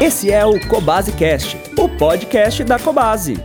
Esse é o Cobase Cast, o podcast da Cobase.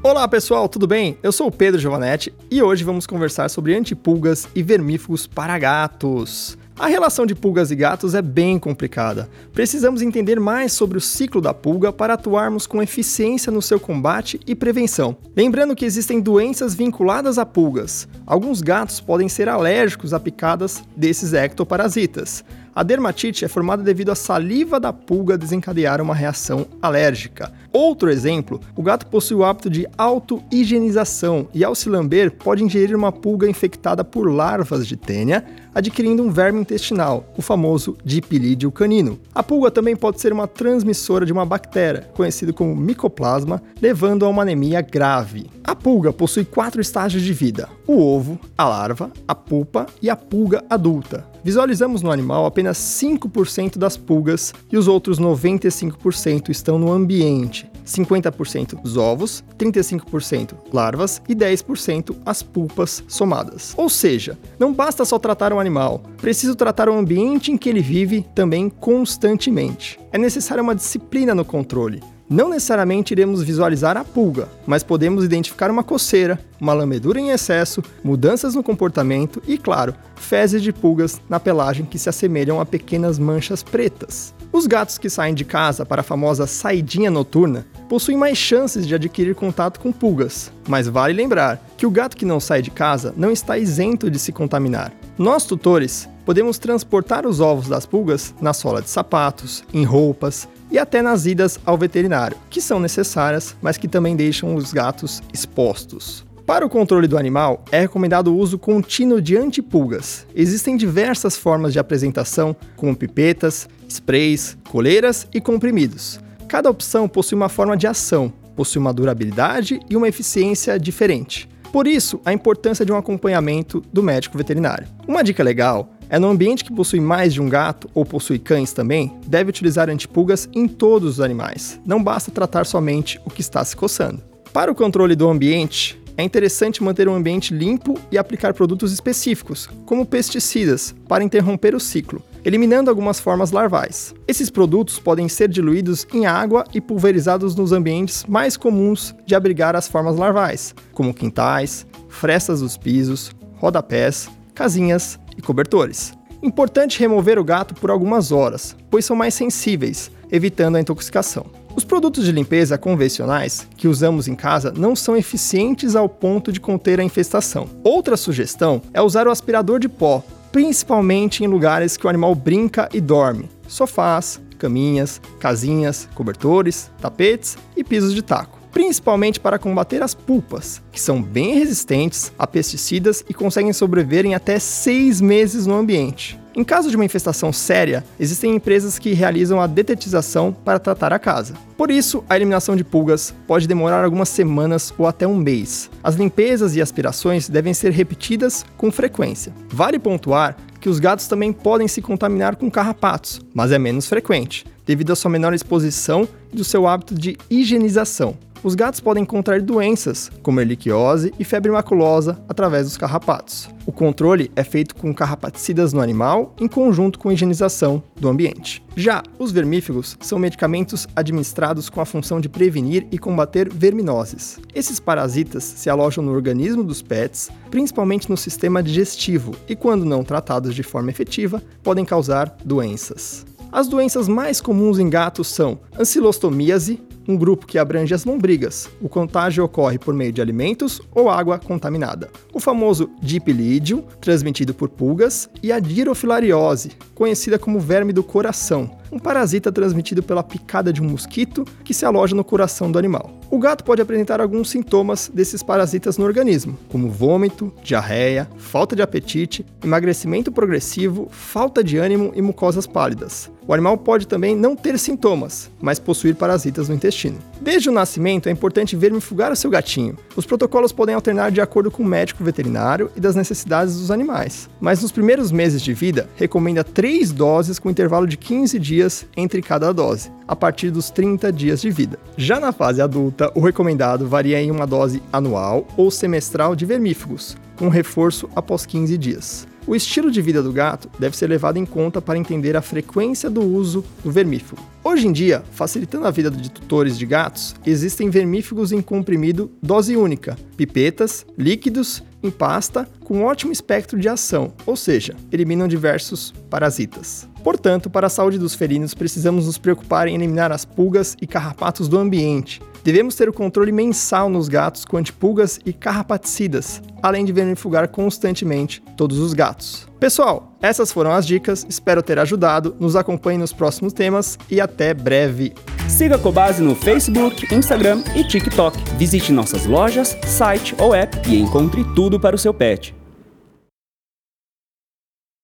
Olá pessoal, tudo bem? Eu sou o Pedro Giovanetti e hoje vamos conversar sobre antipulgas e vermífugos para gatos. A relação de pulgas e gatos é bem complicada. Precisamos entender mais sobre o ciclo da pulga para atuarmos com eficiência no seu combate e prevenção. Lembrando que existem doenças vinculadas a pulgas. Alguns gatos podem ser alérgicos a picadas desses ectoparasitas. A dermatite é formada devido à saliva da pulga desencadear uma reação alérgica. Outro exemplo, o gato possui o hábito de auto-higienização e, ao se lamber, pode ingerir uma pulga infectada por larvas de tênia, adquirindo um verme intestinal, o famoso dipilídeo canino. A pulga também pode ser uma transmissora de uma bactéria, conhecida como micoplasma, levando a uma anemia grave. A pulga possui quatro estágios de vida: o ovo, a larva, a pupa e a pulga adulta. Visualizamos no animal apenas 5% das pulgas e os outros 95% estão no ambiente. 50% os ovos, 35% larvas e 10% as pulpas somadas. Ou seja, não basta só tratar um animal, preciso tratar o ambiente em que ele vive também constantemente. É necessária uma disciplina no controle. Não necessariamente iremos visualizar a pulga, mas podemos identificar uma coceira, uma lamedura em excesso, mudanças no comportamento e, claro, fezes de pulgas na pelagem que se assemelham a pequenas manchas pretas. Os gatos que saem de casa para a famosa saidinha noturna possuem mais chances de adquirir contato com pulgas, mas vale lembrar que o gato que não sai de casa não está isento de se contaminar. Nós, tutores, podemos transportar os ovos das pulgas na sola de sapatos, em roupas, e até nas idas ao veterinário, que são necessárias, mas que também deixam os gatos expostos. Para o controle do animal, é recomendado o uso contínuo de antipulgas. Existem diversas formas de apresentação, como pipetas, sprays, coleiras e comprimidos. Cada opção possui uma forma de ação, possui uma durabilidade e uma eficiência diferente. Por isso, a importância de um acompanhamento do médico veterinário. Uma dica legal é no ambiente que possui mais de um gato ou possui cães também, deve utilizar antipulgas em todos os animais. Não basta tratar somente o que está se coçando. Para o controle do ambiente, é interessante manter o ambiente limpo e aplicar produtos específicos, como pesticidas, para interromper o ciclo, eliminando algumas formas larvais. Esses produtos podem ser diluídos em água e pulverizados nos ambientes mais comuns de abrigar as formas larvais, como quintais, frestas dos pisos, rodapés, casinhas e cobertores. Importante remover o gato por algumas horas, pois são mais sensíveis, evitando a intoxicação. Os produtos de limpeza convencionais que usamos em casa não são eficientes ao ponto de conter a infestação. Outra sugestão é usar o aspirador de pó, principalmente em lugares que o animal brinca e dorme: sofás, caminhas, casinhas, cobertores, tapetes e pisos de taco principalmente para combater as pulpas, que são bem resistentes a pesticidas e conseguem sobreviver em até seis meses no ambiente. Em caso de uma infestação séria, existem empresas que realizam a detetização para tratar a casa. Por isso, a eliminação de pulgas pode demorar algumas semanas ou até um mês. As limpezas e aspirações devem ser repetidas com frequência. Vale pontuar que os gatos também podem se contaminar com carrapatos, mas é menos frequente, devido à sua menor exposição do seu hábito de higienização os gatos podem contrair doenças, como erliquiose e febre maculosa, através dos carrapatos. O controle é feito com carrapaticidas no animal, em conjunto com a higienização do ambiente. Já os vermífugos são medicamentos administrados com a função de prevenir e combater verminoses. Esses parasitas se alojam no organismo dos pets, principalmente no sistema digestivo, e quando não tratados de forma efetiva, podem causar doenças. As doenças mais comuns em gatos são ancilostomíase, um grupo que abrange as lombrigas. O contágio ocorre por meio de alimentos ou água contaminada. O famoso dipilídeo, transmitido por pulgas, e a dirofilariose, conhecida como verme do coração, um parasita transmitido pela picada de um mosquito que se aloja no coração do animal. O gato pode apresentar alguns sintomas desses parasitas no organismo, como vômito, diarreia, falta de apetite, emagrecimento progressivo, falta de ânimo e mucosas pálidas. O animal pode também não ter sintomas, mas possuir parasitas no intestino. Desde o nascimento, é importante vermifugar o seu gatinho. Os protocolos podem alternar de acordo com o médico veterinário e das necessidades dos animais. Mas nos primeiros meses de vida, recomenda três doses com intervalo de 15 dias entre cada dose, a partir dos 30 dias de vida. Já na fase adulta, o recomendado varia em uma dose anual ou semestral de vermífugos, com reforço após 15 dias. O estilo de vida do gato deve ser levado em conta para entender a frequência do uso do vermífugo. Hoje em dia, facilitando a vida de tutores de gatos, existem vermífugos em comprimido dose única, pipetas, líquidos em pasta com ótimo espectro de ação, ou seja, eliminam diversos parasitas. Portanto, para a saúde dos felinos, precisamos nos preocupar em eliminar as pulgas e carrapatos do ambiente. Devemos ter o controle mensal nos gatos com antipulgas e carrapaticidas, além de vermifugar constantemente todos os gatos. Pessoal, essas foram as dicas, espero ter ajudado. Nos acompanhe nos próximos temas e até breve. Siga a Cobase no Facebook, Instagram e TikTok. Visite nossas lojas, site ou app e encontre tudo para o seu pet.